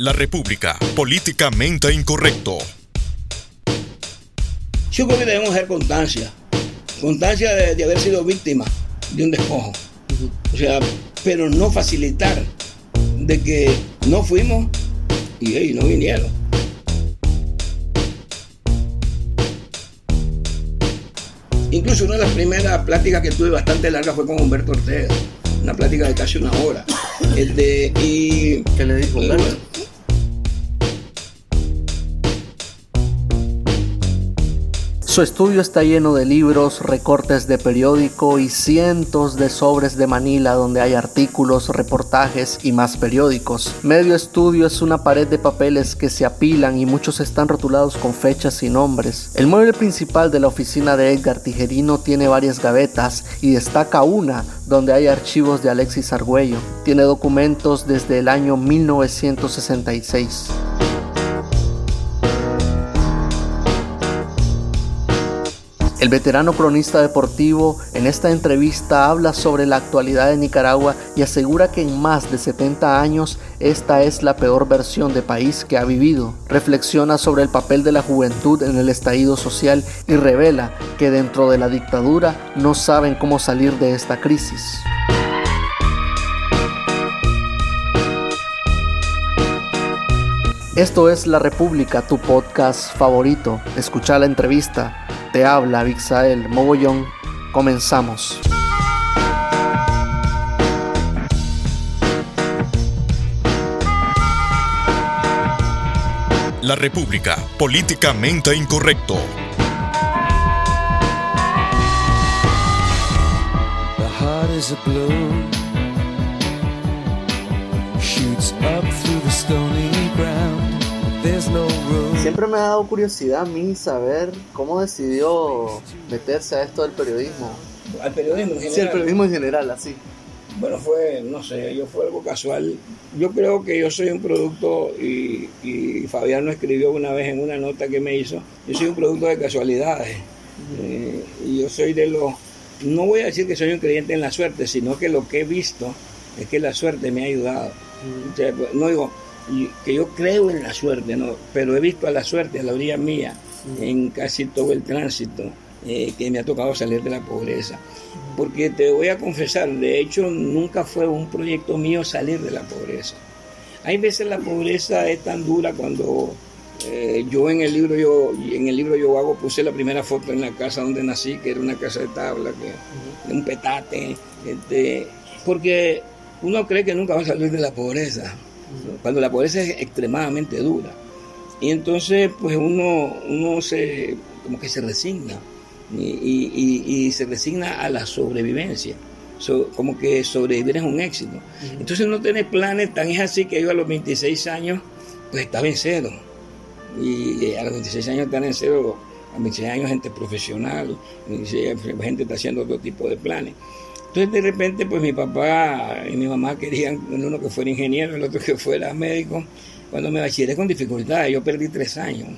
La República, políticamente incorrecto. Yo creo que debemos hacer constancia, constancia de, haber sido víctima de un despojo. O sea, pero no facilitar de que no fuimos y ellos no vinieron. Incluso una de las primeras pláticas que tuve bastante larga fue con Humberto Ortega, una plática de casi una hora. El de, y, ¿Qué le dijo Humberto? Su estudio está lleno de libros, recortes de periódico y cientos de sobres de Manila donde hay artículos, reportajes y más periódicos. Medio estudio es una pared de papeles que se apilan y muchos están rotulados con fechas y nombres. El mueble principal de la oficina de Edgar Tijerino tiene varias gavetas y destaca una donde hay archivos de Alexis Argüello. Tiene documentos desde el año 1966. El veterano cronista deportivo en esta entrevista habla sobre la actualidad de Nicaragua y asegura que en más de 70 años esta es la peor versión de país que ha vivido. Reflexiona sobre el papel de la juventud en el estallido social y revela que dentro de la dictadura no saben cómo salir de esta crisis. Esto es La República, tu podcast favorito. Escucha la entrevista te habla Vixael Mogollón. Comenzamos. La República, políticamente incorrecto. The heart is a blue, Siempre me ha dado curiosidad a mí saber cómo decidió meterse a esto del periodismo. Al periodismo en general. Sí, al periodismo en general, así. Bueno, fue, no sé, yo fue algo casual. Yo creo que yo soy un producto, y, Fabián lo escribió una vez en una nota que me hizo, yo soy un producto de casualidades. Eh, y yo soy de los, no voy a decir que soy un creyente en la suerte, sino que lo que he visto es que la suerte me ha ayudado. Pues, no digo, que yo creo en la suerte, ¿no? pero he visto a la suerte a la orilla mía en casi todo el tránsito eh, que me ha tocado salir de la pobreza. Porque te voy a confesar, de hecho nunca fue un proyecto mío salir de la pobreza. Hay veces la pobreza es tan dura cuando eh, yo en el libro yo en el libro yo hago puse la primera foto en la casa donde nací que era una casa de tabla que un petate este, porque uno cree que nunca va a salir de la pobreza cuando la pobreza es extremadamente dura. Y entonces, pues uno, uno se, como que se resigna y, se resigna a la sobrevivencia. como que sobrevivir es un éxito. Entonces no tiene planes, tan es así que yo a los 26 años, pues estaba en cero. Y a los 26 años están en cero, a los 26 años gente profesional, gente está haciendo otro tipo de planes. Entonces de repente pues mi papá y mi mamá querían uno que fuera ingeniero, el otro que fuera médico. Cuando me bachilleré con dificultades, yo perdí tres años.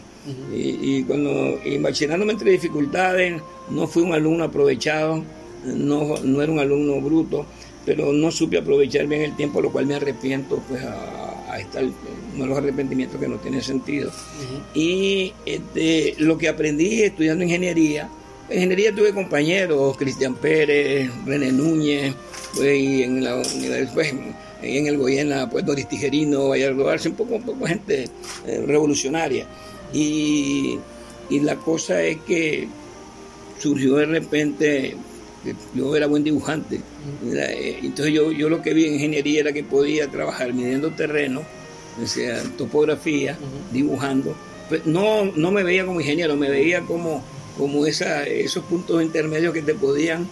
y, cuando y bachilándome entre dificultades, no fui un alumno aprovechado, no, no era un alumno bruto, pero no supe aprovechar bien el tiempo, lo cual me arrepiento pues a, estar uno de los arrepentimientos que no tiene sentido. Y este, lo que aprendí estudiando ingeniería, en ingeniería tuve compañeros, Cristian Pérez, René Núñez, pues, y en, la, después en el Goyena, pues Doris Tijerino, Vallardo Arce, un poco, un poco gente eh, revolucionaria. Y, la cosa es que surgió de repente, yo era buen dibujante, eh, entonces yo, yo lo que vi en ingeniería era que podía trabajar midiendo terreno, o sea, topografía, dibujando. Pues no, no me veía como ingeniero, me veía como como esa, esos puntos intermedios que te podían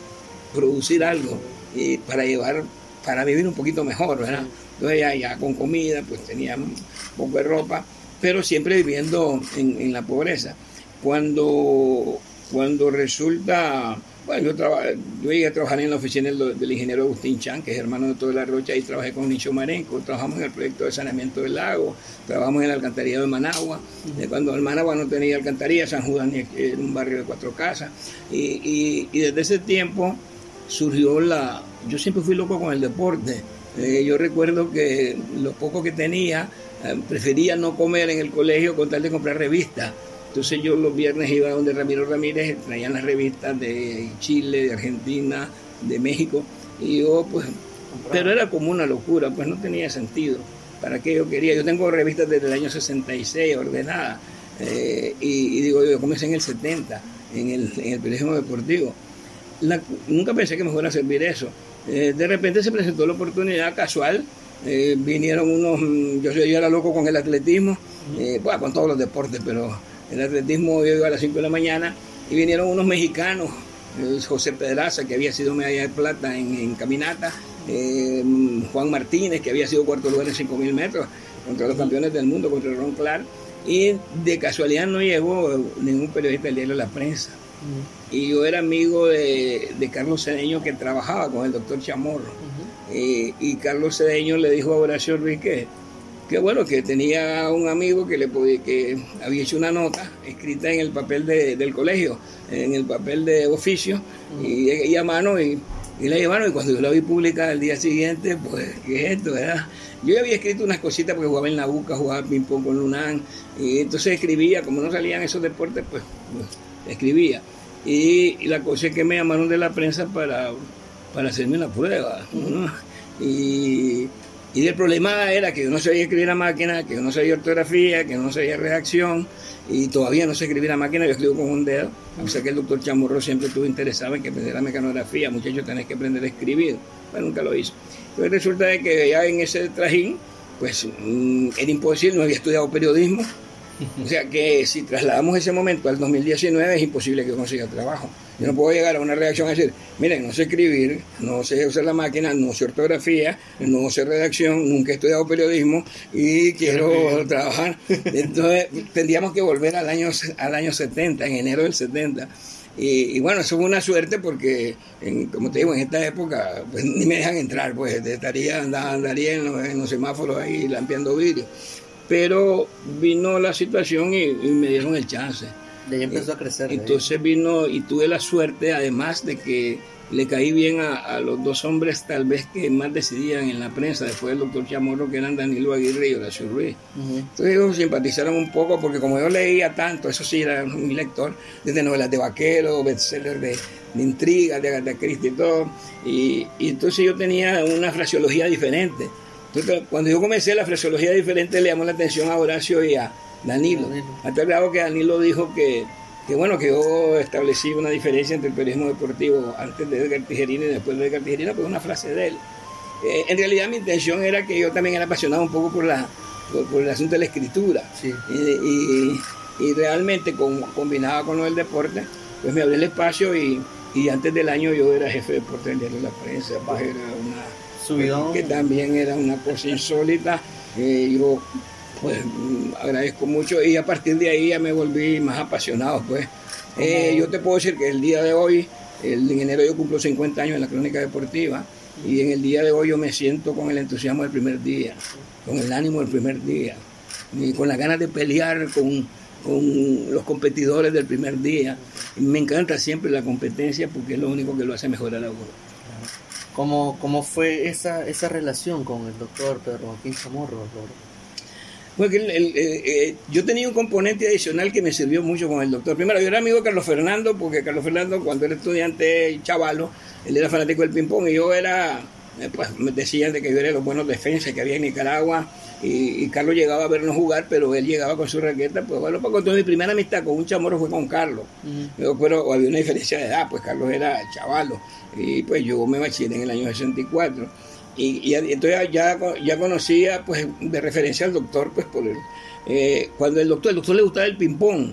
producir algo y para llevar, para vivir un poquito mejor, ¿verdad? Entonces ya, con comida, pues tenía poco de ropa, pero siempre viviendo en, en la pobreza. Cuando, cuando resulta bueno, yo, yo llegué a trabajar en la oficina del, ingeniero Agustín Chan, que es hermano de toda la Rocha, y trabajé con Nicho Marenco, trabajamos en el proyecto de saneamiento del lago, trabajamos en la alcantarilla de Managua, cuando el Managua no tenía alcantarilla, San Judas era un barrio de cuatro casas, y, desde ese tiempo surgió la... Yo siempre fui loco con el deporte, eh, yo recuerdo que lo poco que tenía, eh, prefería no comer en el colegio con tal de comprar revistas. Entonces yo los viernes iba donde Ramiro Ramírez, traían las revistas de Chile, de Argentina, de México, y yo pues, pero era como una locura, pues no tenía sentido. ¿Para qué yo quería? Yo tengo revistas desde el año 66 ordenadas, eh, y, digo, yo comencé en el 70, en el, en el periodismo deportivo. nunca pensé que me fuera a servir eso. Eh, de repente se presentó la oportunidad casual, eh, vinieron unos, yo, yo era loco con el atletismo, bueno, con todos los deportes, pero el atletismo yo iba a las 5 de la mañana y vinieron unos mexicanos, José Pedraza, que había sido medalla de plata en, caminata, Juan Martínez, que había sido cuarto lugar en 5.000 metros, contra los campeones del mundo, contra Ron Clark, y de casualidad no llegó ningún periodista del diario La Prensa. Y yo era amigo de, Carlos Cedeño que trabajaba con el doctor Chamorro. y Carlos Cedeño le dijo a Horacio Ruiz que, bueno, que tenía un amigo que, le podía, que había hecho una nota escrita en el papel del colegio, en el papel de oficio, y, a mano, y, y la llevaron. Y cuando yo la vi publicada el día siguiente, pues, ¿qué es esto? Era yo ya había escrito unas cositas porque jugaba en la Buca, jugaba ping-pong con Lunán, y entonces escribía, como no salían esos deportes, pues, pues escribía. Y, la cosa es que me llamaron de la prensa para, para hacerme una prueba. Y, el problema era que yo no sabía escribir a máquina, que yo no sabía ortografía, que no sabía redacción, y todavía no sé escribir a máquina, yo escribo con un dedo. A pesar que el doctor Chamorro siempre estuvo interesado en que aprendiera mecanografía, muchachos, tenés que aprender a escribir, pero nunca lo hizo. Pues resulta de que ya en ese trajín, pues mm, era imposible, no había estudiado periodismo. O sea que si trasladamos ese momento al 2019 es imposible que yo consiga trabajo. Yo no puedo llegar a una reacción y decir, miren, no sé escribir, no sé usar la máquina, no sé ortografía, no sé redacción, nunca he estudiado periodismo y quiero trabajar. Entonces tendríamos que volver al año, al año 70, en enero del 70 y, bueno, eso fue una suerte porque, como te digo, en esta época pues, ni me dejan entrar, pues estaría, andaría en los, semáforos ahí lampeando vidrio. Pero vino la situación y, me dieron el chance. De ahí empezó a crecer. Entonces vino y tuve la suerte, además de que le caí bien a, los dos hombres tal vez que más decidían en la prensa después del doctor Chamorro que eran Danilo Aguirre y Horacio Ruiz. Entonces ellos simpatizaron un poco porque como yo leía tanto, eso sí era mi lector, desde novelas de vaquero, bestsellers de, de intrigas, de Agatha Christie y todo, y, entonces yo tenía una fraseología diferente. Entonces cuando yo comencé la fraseología diferente le llamó la atención a Horacio y a Danilo, Danilo. hasta el grado que Danilo dijo que que bueno, que yo establecí una diferencia entre el periodismo deportivo antes de Edgar Tijerina y después de Edgar Tijerina, pues una frase de él. Eh, en realidad mi intención era que yo también era apasionado un poco por, la, por, el asunto de la escritura. Y, realmente con, combinaba con lo del deporte, pues me abrí el espacio y, antes del año yo era jefe de deporte del diario de la prensa, pues era una... Subidón. Que también era una cosa insólita. Eh, yo pues agradezco mucho y a partir de ahí ya me volví más apasionado pues. Eh, yo te puedo decir que el día de hoy, el, en enero yo cumplo 50 años en la crónica deportiva y en el día de hoy yo me siento con el entusiasmo del primer día, con el ánimo del primer día y con las ganas de pelear con, con los competidores del primer día. me encanta siempre la competencia porque es lo único que lo hace mejorar a uno. ¿Cómo, cómo fue esa, esa relación con el doctor Pedro Joaquín Chamorro? Porque el, eh, yo tenía un componente adicional que me sirvió mucho con el doctor. Primero, yo era amigo de Carlos Fernando, porque Carlos Fernando, cuando era estudiante chavalo, él era fanático del ping-pong y yo era, eh, pues me decían de que yo era los buenos defensas que había en Nicaragua. Y, Carlos llegaba a vernos jugar, pero él llegaba con su raqueta. Pues bueno, pues mi primera amistad con un chamorro fue con Carlos. Pero había una diferencia de edad, pues Carlos era chavalo. Y pues yo me bachillé en el año 64 y, entonces ya, ya conocía pues de referencia al doctor pues por el, eh, cuando el doctor el doctor le gustaba el ping pong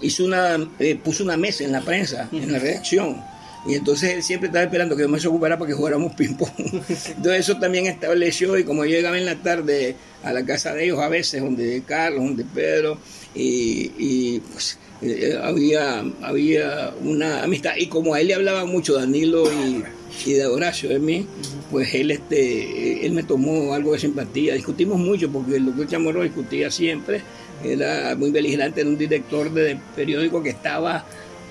hizo una eh, puso una mesa en la prensa en la redacción y entonces él siempre estaba esperando que yo me ocupara para que jugáramos ping pong entonces eso también estableció y como yo llegaba en la tarde a la casa de ellos a veces donde Carlos donde Pedro y, y pues eh, había había una amistad y como a él le hablaba mucho Danilo y y de Horacio de mí, pues él, este, él me tomó algo de simpatía. Discutimos mucho porque el doctor Chamorro discutía siempre, era muy beligerante, era un director de periódico que estaba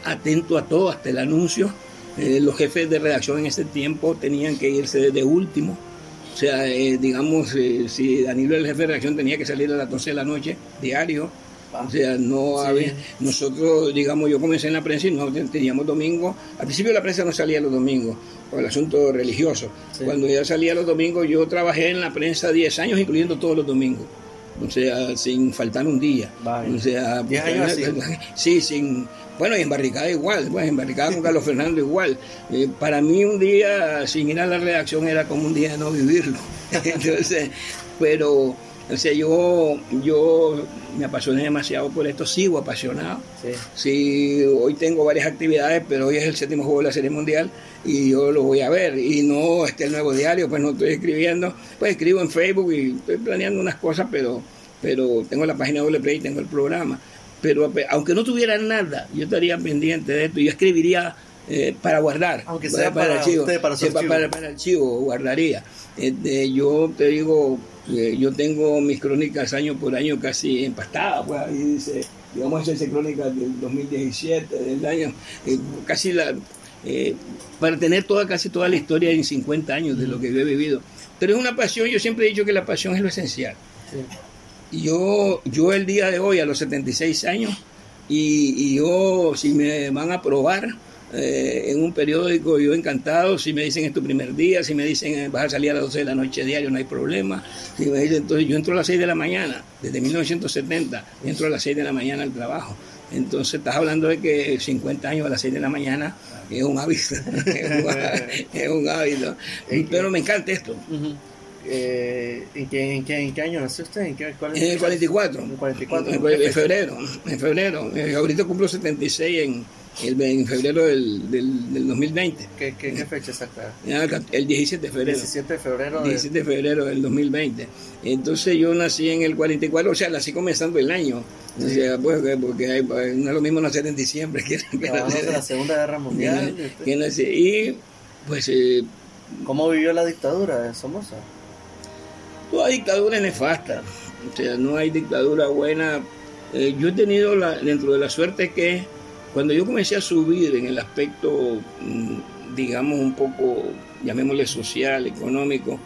atento a todo, hasta el anuncio. Eh, los jefes de redacción en ese tiempo tenían que irse de último O sea, eh, digamos, eh, si Danilo, el jefe de redacción, tenía que salir a las 12 de la noche, diario, o sea, no Sí. había, nosotros, digamos, yo comencé en la prensa y no teníamos domingo. Al principio la prensa no salía los domingos, por el asunto religioso. Sí. Cuando ya salía los domingos, yo trabajé en la prensa 10 años, incluyendo todos los domingos. O sea, sin faltar un día. Vaya. O sea, 10 años. Sí, sin. Bueno, y en barricada igual, pues en barricada con Carlos Fernando igual. Eh, para mí un día sin ir a la redacción era como un día de no vivirlo. Entonces, pero, o sea, yo, yo me apasioné demasiado por esto, sigo apasionado. Sí. Sí, hoy tengo varias actividades, pero hoy es el séptimo juego de la Serie Mundial y yo lo voy a ver. Y no este el nuevo diario, pues no estoy escribiendo. Pues escribo en Facebook y estoy planeando unas cosas, pero, pero tengo la página doble play y tengo el programa. Pero aunque no tuviera nada, yo estaría pendiente de esto. Yo escribiría eh, para guardar. Aunque sea para archivo. usted, para su archivo. para, para archivo, guardaría. Este, yo te digo, eh, yo tengo mis crónicas año por año casi empastadas, pues ahí dice, digamos, crónicas del 2017, del año, eh, casi la, para tener toda, casi toda la historia en 50 años de lo que yo he vivido. Pero es una pasión, yo siempre he dicho que la pasión es lo esencial. Sí. Yo, yo el día de hoy, a los 76 años, y, y yo, si me van a probar eh, en un periódico, yo encantado, si me dicen es tu primer día, si me dicen eh, vas a salir a las 12 de la noche diario, no hay problema. Si me dicen, entonces yo entro a las 6 de la mañana, desde 1970, entro a las 6 de la mañana al trabajo. Entonces estás hablando de que 50 años a las 6 de la mañana es un hábito, es un hábito. Pero me encanta esto. Ujú. Eh, ¿en, qué, en, qué, ¿En qué año nació usted? ¿En, qué, cuál es En el 44. En el 44. En, en febrero. En febrero. Eh, ahorita cumplo 76 en, el, en febrero del, del, del 2020. ¿Qué, qué, qué fecha exacta? El 17 de febrero. 17 de febrero. de- 17 de febrero del 2020. Entonces yo nací en el 44, o sea, nací comenzando el año. O sea, pues, que- porque hay- pues, no es lo mismo nacer en diciembre que, que Acabamos de la Segunda Guerra Mundial. que- que nacer- Y pues eh, ¿Cómo vivió la dictadura de Somoza? Toda dictadura es nefasta. O sea, no hay dictadura buena. Eh, yo he tenido la, dentro de la suerte que cuando yo comencé a subir en el aspecto, mm, digamos, un poco, llamémosle social, económico,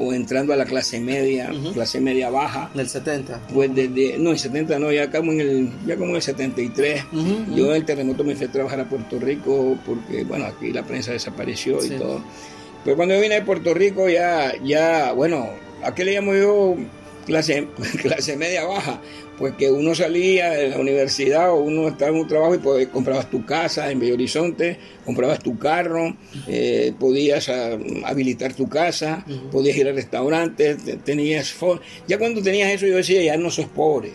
o, o entrando a la clase media, Ujú. clase media baja, En el 70. pues desde, no, en 70 no, ya como en el, ya como en el 73, Ujú, yo en el terremoto me fui a trabajar a Puerto Rico porque, bueno, aquí la prensa desapareció Sí. y todo. Pero cuando yo vine de Puerto Rico ya, ya, bueno, ¿a qué le llamo yo clase, clase media baja? Pues que uno salía de la universidad o uno estaba en un trabajo y pues, comprabas tu casa en Bello Horizonte, comprabas tu carro, eh, podías ah, habilitar tu casa, podías ir al restaurante, te- tenías... Ya cuando tenías eso yo decía, ya no sos pobre.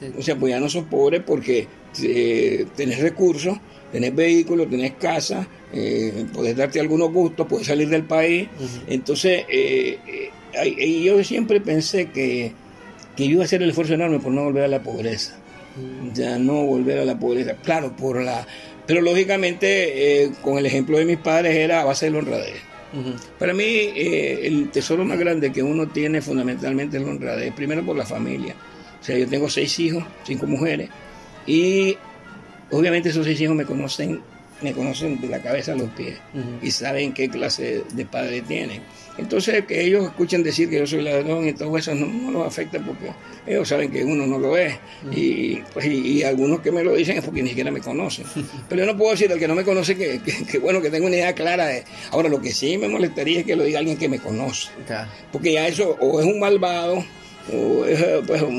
sí. O sea, pues ya no sos pobre porque eh, tenés recursos, tenés vehículos, tenés casa, eh, podés darte algunos gustos, puedes salir del país. Entonces, eh, y yo siempre pensé que, que yo iba a hacer el esfuerzo enorme por no volver a la pobreza. Ya no volver a la pobreza. Claro, por la... Pero lógicamente, eh, con el ejemplo de mis padres, era a base de la honradez. Para mí, eh, el tesoro más grande que uno tiene fundamentalmente es la honradez. Primero por la familia. O sea, yo tengo seis hijos, cinco mujeres, y obviamente esos seis hijos me conocen, me conocen de la cabeza a los pies y saben qué clase de padre tienen. Entonces, que ellos escuchen decir que yo soy ladrón y todo eso no, no los afecta porque ellos saben que uno no lo es. Y, pues, y, y algunos que me lo dicen es porque ni siquiera me conocen. Pero yo no puedo decir al que no me conoce que, que- que, bueno, que tengo una idea clara de... Ahora, lo que sí me molestaría es que lo diga alguien que me conoce. Porque ya eso o es un malvado o es pues, un,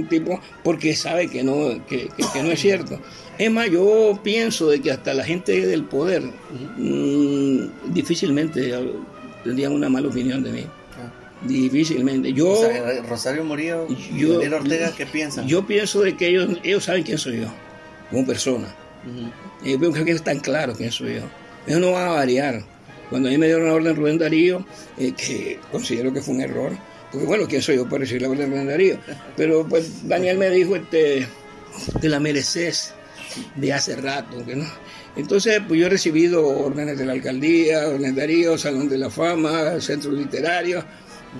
un tipo porque sabe que no, que, que- no es cierto. Es más, yo pienso de que hasta la gente del poder mm, difícilmente tendrían una mala opinión de mí. Ah. Difícilmente. Yo, O sea, Rosario Murillo, yo- Daniel Ortega, ¿qué piensan? yo pienso de que ellos, ellos saben quién soy yo, como persona. Ujú. Yo creo que es tan claro quién soy yo. Ellos no van a variar. Cuando a mí me dieron la orden Rubén Darío, eh, que considero que fue un error, porque bueno, ¿quién soy yo para recibir la orden Rubén Darío? Pero pues Daniel me dijo, este, te la mereces de hace rato, que no. Entonces, pues yo he recibido órdenes de la alcaldía, órdenes Darío, Salón de la Fama, Centro Literario,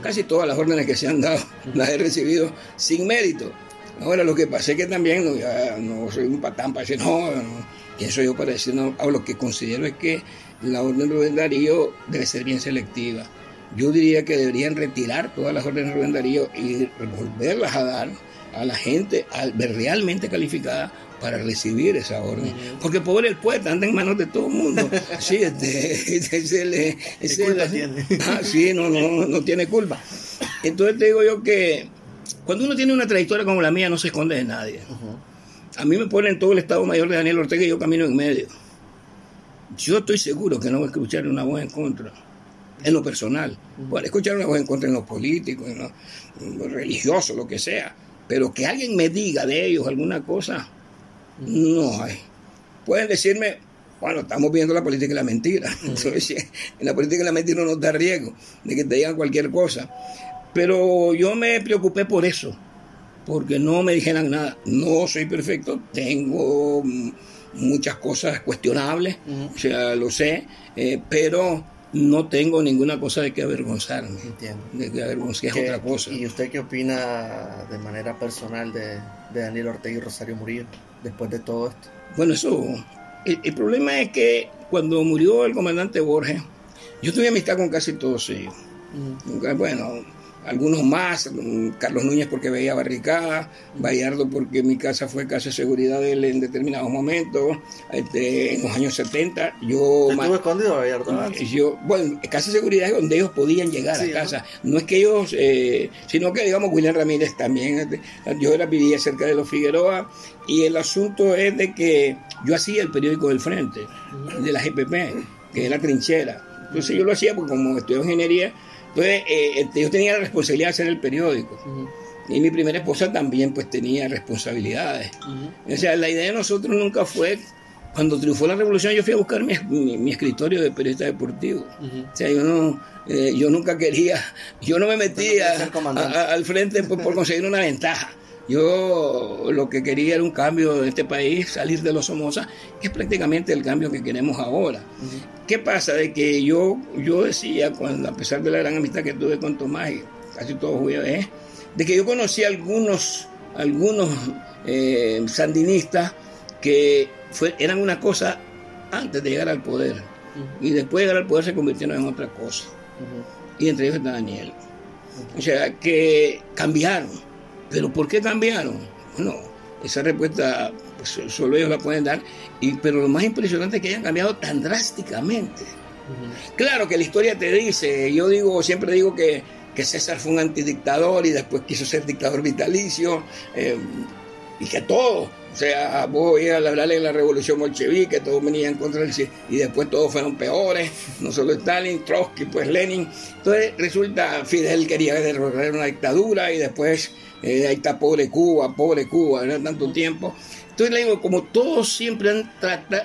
casi todas las órdenes que se han dado las he recibido sin mérito. Ahora lo que pasa es que también no, soy un patán para decir, no, no, ¿quién soy yo para decir no? Ahora, lo que considero es que la orden Rubén Darío debe ser bien selectiva. yo diría que deberían retirar todas las órdenes de Rubén Darío y volverlas a dar a la gente realmente calificada para recibir esa orden. Porque pobre el poeta anda en manos de todo el mundo. Sí, este, este, ah, sí, no, no, no tiene culpa. Entonces te digo yo que cuando uno tiene una trayectoria como la mía, no se esconde de nadie. A mí me ponen todo el Estado Mayor de Daniel Ortega y yo camino en medio. Yo estoy seguro que no voy a escuchar una voz en contra, en lo personal. Bueno, escuchar una voz en contra en lo político, en lo religioso, lo que sea. Pero que alguien me diga de ellos alguna cosa, no hay. Pueden decirme, bueno, estamos viendo la política y la mentira. Entonces, en la política y la mentira no nos da riesgo de que te digan cualquier cosa. Pero yo me preocupé por eso, porque no me dijeran nada. No soy perfecto, tengo muchas cosas cuestionables, o sea, lo sé, eh, pero no tengo ninguna cosa de que avergonzarme. Entiendo. De que avergonzarme es otra cosa. ¿Y usted qué opina de manera personal de, Daniel Ortega y Rosario Murillo después de todo esto? Bueno, eso. El, problema es que cuando murió el comandante Borges, yo tuve amistad con casi todos ellos. Bueno, algunos más, Carlos Núñez porque veía barricada, Bayardo porque mi casa fue casa de seguridad de él en determinados momentos, este, en los años 70, yo... ¿Estuvo escondido Bayardo? Yo, bueno, casa de seguridad es donde ellos podían llegar a casa, ¿no? es que ellos, eh, sino que digamos William Ramírez también, este, yo era, vivía cerca de los Figueroa y el asunto es de que yo hacía el periódico del Frente, de la GPP, que es la trinchera, entonces yo lo hacía porque como estudié ingeniería, entonces, eh, este, yo tenía la responsabilidad de hacer el periódico. Y mi primera esposa también pues tenía responsabilidades. O sea, la idea de nosotros nunca fue, cuando triunfó la revolución, yo fui a buscar mi, escritorio de periodista deportivo. O sea, yo no, eh, yo nunca quería, yo no me metía al frente por conseguir una ventaja. Yo lo que quería era un cambio en este país, salir de los Somoza, que es prácticamente el cambio que queremos ahora. ¿Qué pasa? De que yo, yo decía, cuando, a pesar de la gran amistad que tuve con Tomás y casi todos ¿eh? de que yo conocí a algunos, algunos eh, sandinistas que fue, eran una cosa antes de llegar al poder. Y después de llegar al poder se convirtieron en otra cosa. Y entre ellos está Daniel. O sea, que cambiaron ¿Pero por qué cambiaron? Bueno, esa respuesta pues, solo ellos la pueden dar, y, pero lo más impresionante es que hayan cambiado tan drásticamente. Claro que la historia te dice, yo digo, siempre digo que, que César fue un antidictador y después quiso ser dictador vitalicio, eh, y que todo, o sea, vos oías hablar de la revolución bolchevique, todos venían contra él, y después todos fueron peores, no solo Stalin, Trotsky, pues Lenin. Entonces resulta, Fidel quería derrotar una dictadura y después eh, ahí está pobre Cuba, pobre Cuba, no tanto tiempo. Entonces le digo, como todos siempre han,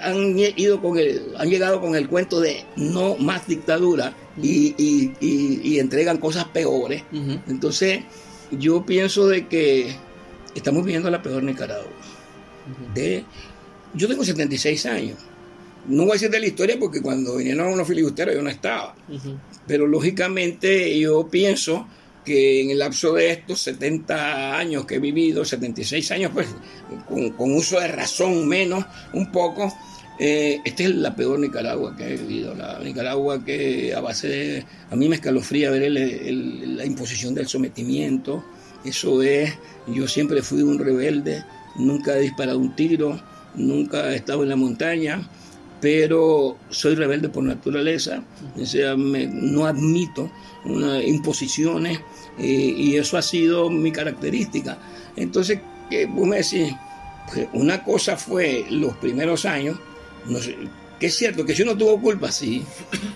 han, ido con el, han llegado con el cuento de no más dictadura y, entregan cosas peores, entonces yo pienso de que estamos viviendo la peor Nicaragua. de, yo tengo 76 años. No voy a decir de la historia porque cuando vinieron unos filibusteros yo no estaba. Pero lógicamente yo pienso que en el lapso de estos 70 años que he vivido, 76 años, pues con, uso de razón menos, un poco, eh, esta es la peor Nicaragua que he vivido, la Nicaragua que a base de, a mí me escalofría ver la imposición del sometimiento, eso es, yo siempre fui un rebelde, nunca he disparado un tiro, nunca he estado en la montaña, pero soy rebelde por naturaleza, o sea, no admito una, imposiciones eh, y eso ha sido mi característica. Entonces, vos me decís, pues una cosa fue los primeros años, no sé, que es cierto que si uno tuvo culpa, sí.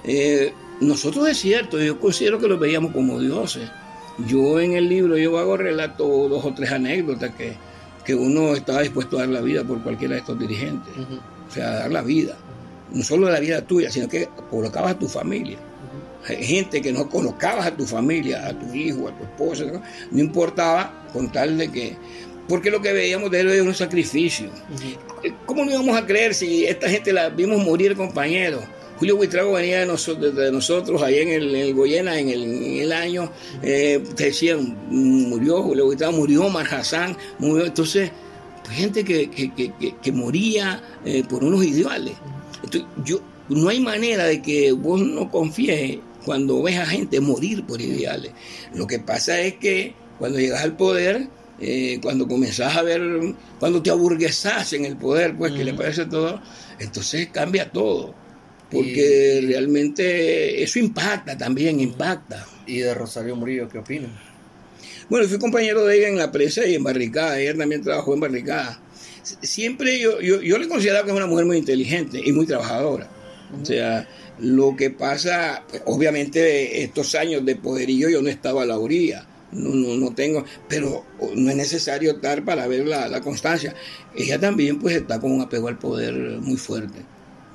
Eh, nosotros es cierto, yo considero que lo veíamos como dioses. Yo en el libro yo hago relato dos o tres anécdotas que, que uno estaba dispuesto a dar la vida por cualquiera de estos dirigentes. O sea, dar la vida. No solo la vida tuya, sino que colocabas a tu familia gente que no colocabas a tu familia, a tu hijo, a tu esposa, no, importaba con tal de que... Porque lo que veíamos de él era un sacrificio. ¿Cómo no íbamos a creer si esta gente la vimos morir compañeros? Julio Buitrago venía de nosotros, de nosotros ahí en el, Goyena en el, año, eh, te decían, murió Julio Buitrago, murió Mar murió. Entonces, pues, gente que, que, moría eh, por unos ideales. Entonces, yo, no hay manera de que vos no confíes cuando ves a gente morir por ideales. Lo que pasa es que cuando llegas al poder, eh, cuando comenzás a ver, cuando te aburguesás en el poder, pues que le parece todo, entonces cambia todo. Porque realmente eso impacta también, impacta. ¿Y de Rosario Murillo qué opinas? Bueno, fui compañero de ella en la presa y en Barricada. Ella también trabajó en Barricada. Siempre yo, yo, yo le considero que es una mujer muy inteligente y muy trabajadora. O sea, lo que pasa, pues, obviamente estos años de poderío yo no estaba a la orilla. No, no, no tengo, pero no es necesario estar para ver la, la constancia. Ella también pues está con un apego al poder muy fuerte.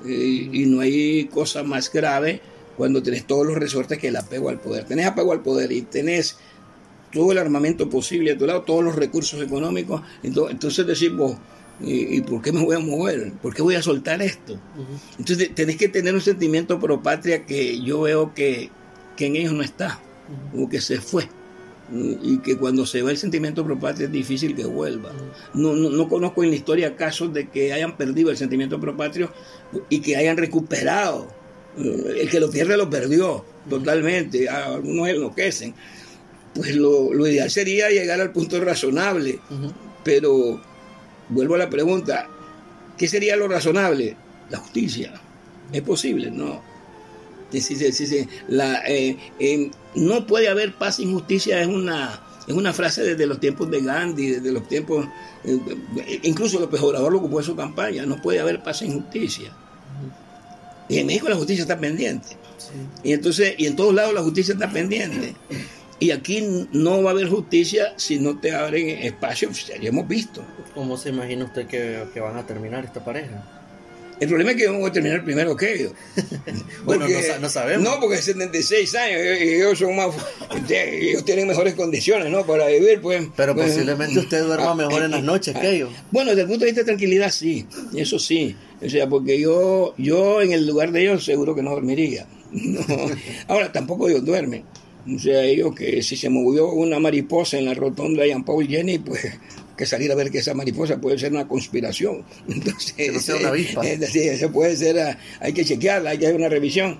y no hay cosa más grave cuando tenés todos los resortes que el apego al poder. Tenés apego al poder y tenés todo el armamento posible a tu lado, todos los recursos económicos. Entonces decís vos, ¿y, por qué me voy a mover? ¿Por qué voy a soltar esto? Entonces tenés que tener un sentimiento pro patria que yo veo que, en ellos no está, o que se fue. Y que cuando se va el sentimiento pro patria es difícil que vuelva. No, no, conozco en la historia casos de que hayan perdido el sentimiento pro patrio y que hayan recuperado. El que lo pierde lo perdió totalmente. Algunos enloquecen pues lo, ideal sería llegar al punto razonable. Pero vuelvo a la pregunta, ¿qué sería lo razonable? La justicia. ¿Es posible? No. La, eh, eh, no puede haber paz sin justicia, es una, es una frase desde los tiempos de Gandhi, desde los tiempos, eh, incluso López Obrador lo ocupó en su campaña, no puede haber paz sin justicia. Y en México la justicia está pendiente. Y entonces, y en todos lados la justicia está pendiente. Y aquí no va a haber justicia si no te abren espacio, ya hemos visto. ¿Cómo se imagina usted que, van a terminar esta pareja? El problema es que vamos a terminar primero que ellos. bueno, no, sabemos. No, porque 76 años, ellos son más, ellos tienen mejores condiciones, ¿no? Para vivir, pues. Pero pues, posiblemente usted duerma ah, mejor en las noches que ellos. Bueno, desde el punto de vista de tranquilidad, sí, eso sí. O sea, porque yo, yo en el lugar de ellos seguro que no dormiría. Ahora, tampoco ellos duermen. O sea, ellos que si se movió una mariposa en la rotonda de Jean Paul Jenny, pues que salir a ver que esa mariposa puede ser una conspiración. Entonces, una avispa. eso puede ser, ah, hay que chequearla, hay que hacer una revisión.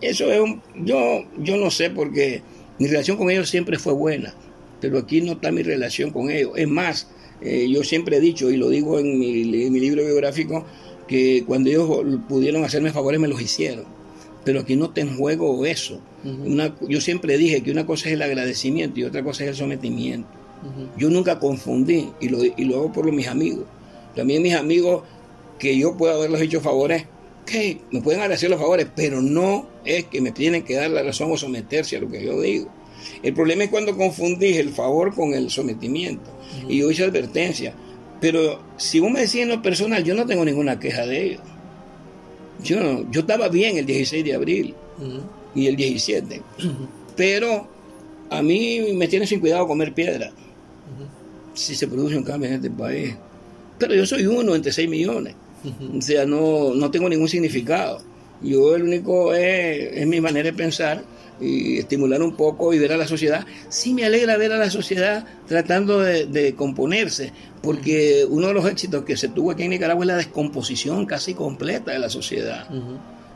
Eso es un, yo, yo no sé porque mi relación con ellos siempre fue buena, pero aquí no está mi relación con ellos. Es más, eh, yo siempre he dicho, y lo digo en mi, en mi libro biográfico, que cuando ellos pudieron hacerme favores me los hicieron pero aquí no está en juego eso. yo siempre dije que una cosa es el agradecimiento y otra cosa es el sometimiento. Yo nunca confundí y lo, y lo hago por mis amigos. También mis amigos que yo puedo haberles hecho favores, que me pueden agradecer los favores, pero no es que me tienen que dar la razón o someterse a lo que yo digo. El problema es cuando confundís el favor con el sometimiento. Y yo hice advertencia. Pero si vos me decís en lo personal, yo no tengo ninguna queja de ellos. Yo, yo estaba bien el 16 de abril y el 17, pero a mí me tiene sin cuidado comer piedra si se produce un cambio en este país. Pero yo soy uno entre 6 millones, o sea, no, no tengo ningún significado. Yo el único es, es mi manera de pensar y estimular un poco y ver a la sociedad. Sí me alegra ver a la sociedad tratando de, componerse, porque uno de los éxitos que se tuvo aquí en Nicaragua es la descomposición casi completa de la sociedad.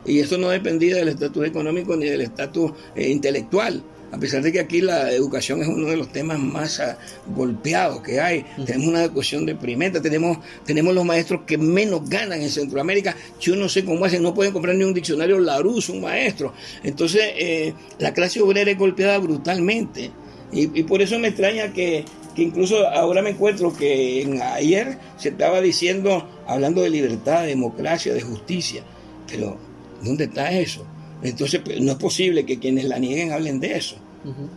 Y eso no dependía del estatus económico ni del estatus eh, intelectual a pesar de que aquí la educación es uno de los temas más ah, golpeados que hay, tenemos una educación deprimente, tenemos, tenemos los maestros que menos ganan en Centroamérica, yo no sé cómo hacen, no pueden comprar ni un diccionario Larousse, un maestro. Entonces, eh, la clase obrera es golpeada brutalmente. Y, por eso me extraña que, que, incluso ahora me encuentro que ayer se estaba diciendo, hablando de libertad, de democracia, de justicia, pero ¿dónde está eso? Entonces, pues, no es posible que quienes la nieguen hablen de eso.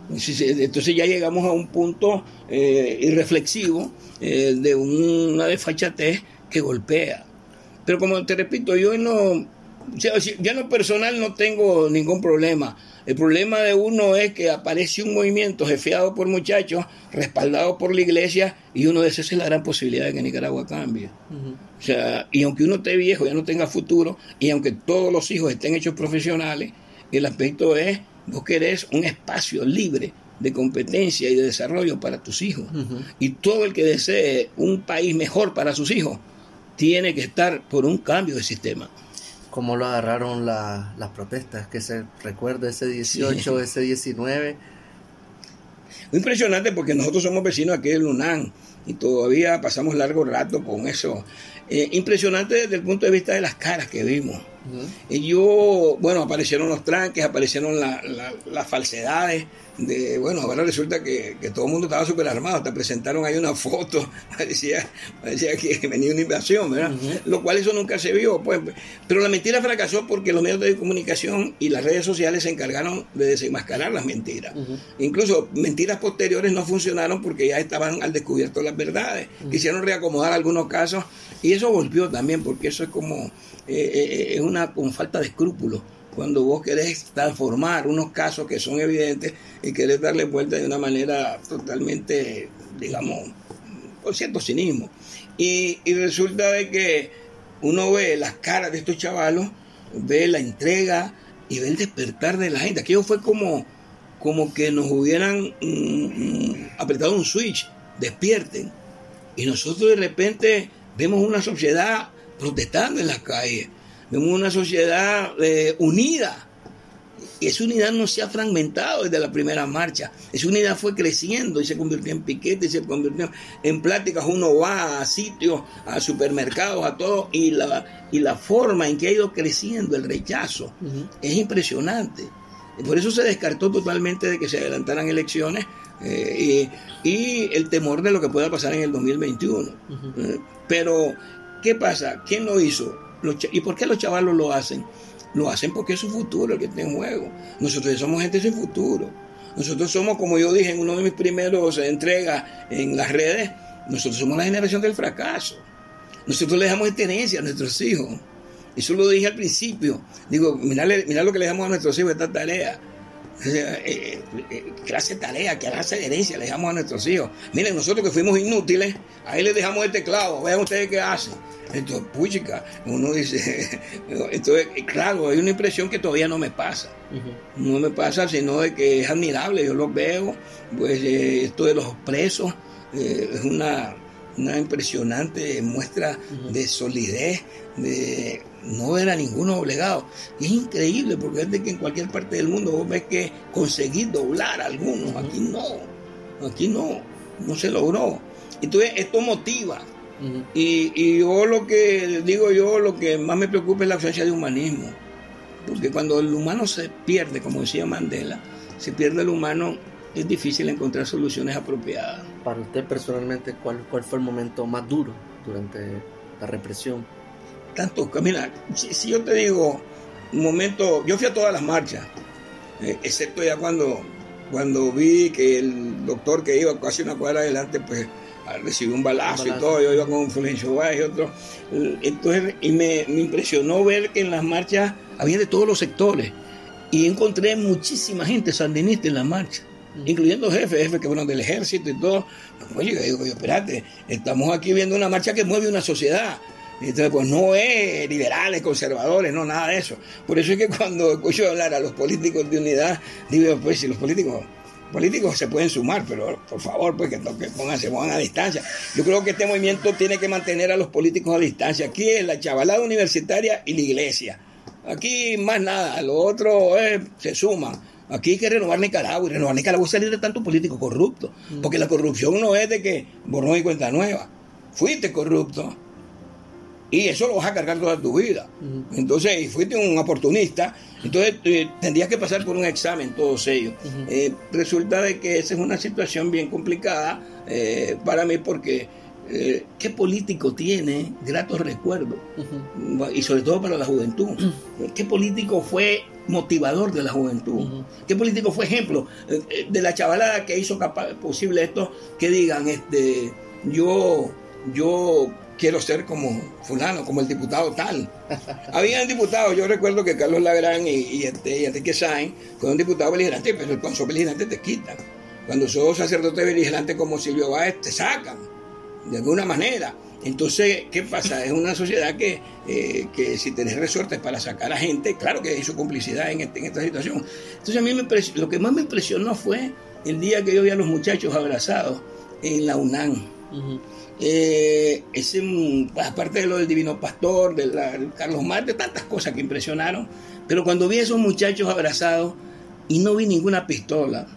Entonces ya llegamos a un punto eh, irreflexivo eh, de una desfachatez que golpea. Pero como te repito, yo no, ya en lo personal no tengo ningún problema. El problema de uno es que aparece un movimiento jefeado por muchachos, respaldado por la iglesia, y uno de esos es la gran posibilidad de que Nicaragua cambie. O sea, y aunque uno esté viejo, ya no tenga futuro, y aunque todos los hijos estén hechos profesionales, el aspecto es Vos querés un espacio libre de competencia y de desarrollo para tus hijos. Y todo el que desee un país mejor para sus hijos tiene que estar por un cambio de sistema. ¿Cómo lo agarraron las protestas? Que se recuerda ese 18, ese 19. Impresionante porque nosotros somos vecinos aquí de Lunán y todavía pasamos largo rato con eso. Eh, impresionante desde el punto de vista de las caras que vimos. Y yo, bueno, aparecieron los tranques, aparecieron las falsedades. De, bueno, ahora resulta que, todo el mundo estaba súper armado. Te presentaron ahí una foto, parecía, parecía que venía una invasión, ¿verdad? Lo cual eso nunca se vio. Pues, pero la mentira fracasó porque los medios de comunicación y las redes sociales se encargaron de desenmascarar las mentiras. Incluso mentiras posteriores no funcionaron porque ya estaban al descubierto las verdades. Quisieron reacomodar algunos casos y eso volvió también porque eso es como eh, eh, es una con falta de escrúpulos. Cuando vos querés transformar unos casos que son evidentes y querés darle vuelta de una manera totalmente, digamos, con cierto cinismo. Y, resulta de que uno ve las caras de estos chavalos, ve la entrega y ve el despertar de la gente. Aquello fue como, como que nos hubieran mm, mm, apretado un switch, despierten. Y nosotros de repente vemos una sociedad protestando en las calles. Vemos una sociedad eh, unida. Y esa unidad no se ha fragmentado desde la primera marcha. Esa unidad fue creciendo y se convirtió en piquete y se convirtió en pláticas. Uno va a sitios, a supermercados, a todo, y la, y la forma en que ha ido creciendo el rechazo es impresionante. Y por eso se descartó totalmente de que se adelantaran elecciones eh, y, el temor de lo que pueda pasar en el 2021. Eh, pero ¿Qué pasa? ¿Quién lo hizo? ¿Y por qué los chavalos lo hacen? Lo hacen porque es su futuro el que está en juego. Nosotros somos gente sin futuro. Nosotros somos, como yo dije en uno de mis primeros entregas en las redes, nosotros somos la generación del fracaso. Nosotros le dejamos tenencia a nuestros hijos. Eso lo dije al principio. Digo, mira, lo que le dejamos a nuestros hijos esta tarea. Eh, eh, eh, clase de tarea, que clase de herencia le dejamos a nuestros hijos. Miren, nosotros que fuimos inútiles, ahí les dejamos el teclado, vean ustedes qué hacen. Entonces, puchica, uno dice, entonces, claro, hay una impresión que todavía no me pasa. No me pasa, sino de que es admirable, yo lo veo, pues esto de los presos es una, una impresionante muestra de solidez, de no era ninguno obligado. Y es increíble porque es de que en cualquier parte del mundo vos ves que conseguir doblar a algunos. Aquí no, aquí no, no se logró. Entonces esto motiva. y, y, yo lo que digo yo, lo que más me preocupa es la ausencia de humanismo. Porque cuando el humano se pierde, como decía Mandela, se pierde el humano, es difícil encontrar soluciones apropiadas. Para usted personalmente, ¿cuál, cuál fue el momento más duro durante la represión? Tanto, mira, si, yo te digo, un momento, yo fui a todas las marchas, eh, excepto ya cuando, cuando vi que el doctor que iba casi una cuadra adelante, pues recibió un balazo, y todo, yo iba con Florencio Báez y otro. Entonces, y me, impresionó ver que en las marchas había de todos los sectores. Y encontré muchísima gente sandinista en las marchas, incluyendo jefes, jefes que fueron del ejército y todo. Oye, yo digo, espérate, estamos aquí viendo una marcha que mueve una sociedad. Entonces, pues no es liberales, conservadores, no, nada de eso. Por eso es que cuando escucho hablar a los políticos de unidad, digo, pues si los políticos políticos se pueden sumar, pero por favor, pues que, pongan, se pongan a distancia. Yo creo que este movimiento tiene que mantener a los políticos a distancia. Aquí es la chavalada universitaria y la iglesia. Aquí más nada, lo otro se suman. Aquí hay que renovar Nicaragua y renovar Nicaragua es salir de tanto político corrupto. Porque la corrupción no es de que borrón y cuenta nueva. Fuiste corrupto y eso lo vas a cargar toda tu vida. Entonces, fuiste un oportunista, entonces eh, tendrías que pasar por un examen todos ellos. Eh, resulta de que esa es una situación bien complicada eh, para mí porque ¿qué político tiene gratos recuerdos? Y sobre todo para la juventud. ¿Qué político fue motivador de la juventud? ¿Qué político fue ejemplo de la chavalada que hizo capaz, posible esto? Que digan, este, yo, yo quiero ser como fulano, como el diputado tal. Habían diputados, yo recuerdo que Carlos Lagrán y, y, este, fueron diputados beligerantes, pero cuando sos beligerante te quitan. Cuando sos sacerdote beligerante como Silvio Báez, te sacan, de alguna manera. Entonces, ¿qué pasa? Es una sociedad que, eh, que si tenés resortes para sacar a gente, claro que hizo complicidad en, este, esta situación. Entonces, a mí me lo que más me impresionó fue el día que yo vi a los muchachos abrazados en la UNAM Eh, ese, aparte de lo del Divino Pastor, de la, Carlos Marte, tantas cosas que impresionaron. Pero cuando vi a esos muchachos abrazados y no vi ninguna pistola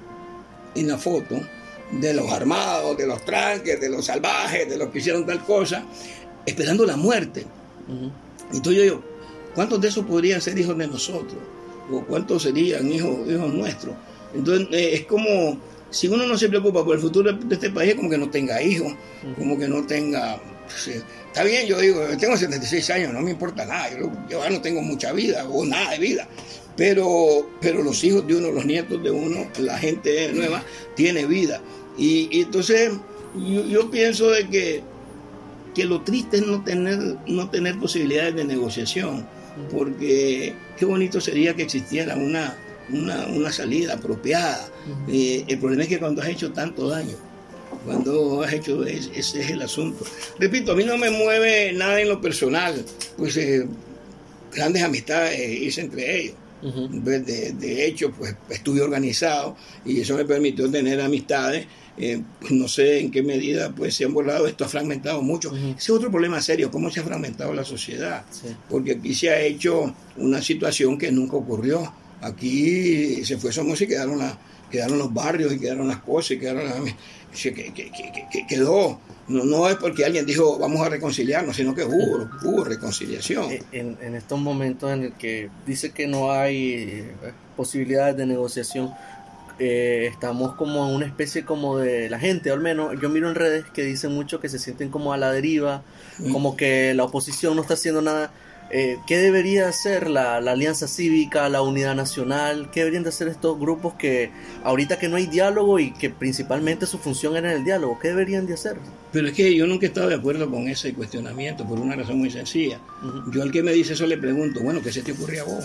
en la foto de los armados, de los tranques, de los salvajes, de los que hicieron tal cosa, esperando la muerte. Entonces yo digo, ¿cuántos de esos podrían ser hijos de nosotros? ¿O cuántos serían hijos, hijos nuestros? Entonces eh, es como si uno no se preocupa por el futuro de este país, como que no tenga hijos, como que no tenga... está bien, yo digo, tengo 76 años, no me importa nada, yo, ya no tengo mucha vida o nada de vida, pero, pero los hijos de uno, los nietos de uno, la gente nueva, tiene vida. Y, entonces yo, pienso de que, que lo triste es no tener, no tener posibilidades de negociación, porque qué bonito sería que existiera una una, salida apropiada. Eh, el problema es que cuando has hecho tanto daño, cuando has hecho, ese es el asunto. Repito, a mí no me mueve nada en lo personal, pues eh, grandes amistades hice entre ellos. de, hecho, pues estuve organizado y eso me permitió tener amistades. Eh, pues, no sé en qué medida pues se han borrado, esto ha fragmentado mucho. Ese es otro problema serio, cómo se ha fragmentado la sociedad. Porque aquí se ha hecho una situación que nunca ocurrió. Aquí se fue música y quedaron, quedaron los barrios y quedaron las cosas y quedaron que, quedó. No, es porque alguien dijo vamos a reconciliarnos, sino que hubo, hubo reconciliación. En, estos momentos en el que dice que no hay eh, posibilidades de negociación, eh, estamos como en una especie como de la gente, al menos yo miro en redes que dicen mucho que se sienten como a la deriva, como que la oposición no está haciendo nada eh, ¿Qué debería hacer la, Alianza Cívica, la Unidad Nacional? ¿Qué deberían de hacer estos grupos que ahorita que no hay diálogo y que principalmente su función era el diálogo? ¿Qué deberían de hacer? Pero es que yo nunca he estado de acuerdo con ese cuestionamiento por una razón muy sencilla. Yo al que me dice eso le pregunto, bueno, ¿qué se te ocurre a vos?